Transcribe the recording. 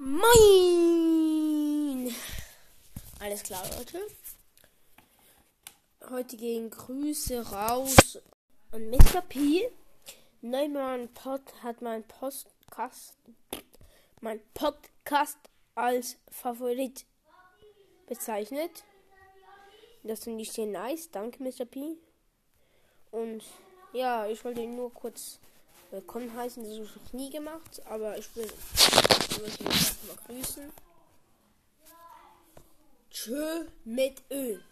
Moin! Alles klar, Leute. Heute gehen Grüße raus an Mr. P. Neumann Pod hat mein Podcast, mein Podcast als Favorit bezeichnet. Das finde ich sehr nice. Danke, Mr. P. Und ja, ich wollte ihn nur kurz willkommen heißen. Das habe ich nie gemacht, aber ich will ich mal grüßen. Tschö mit Öl.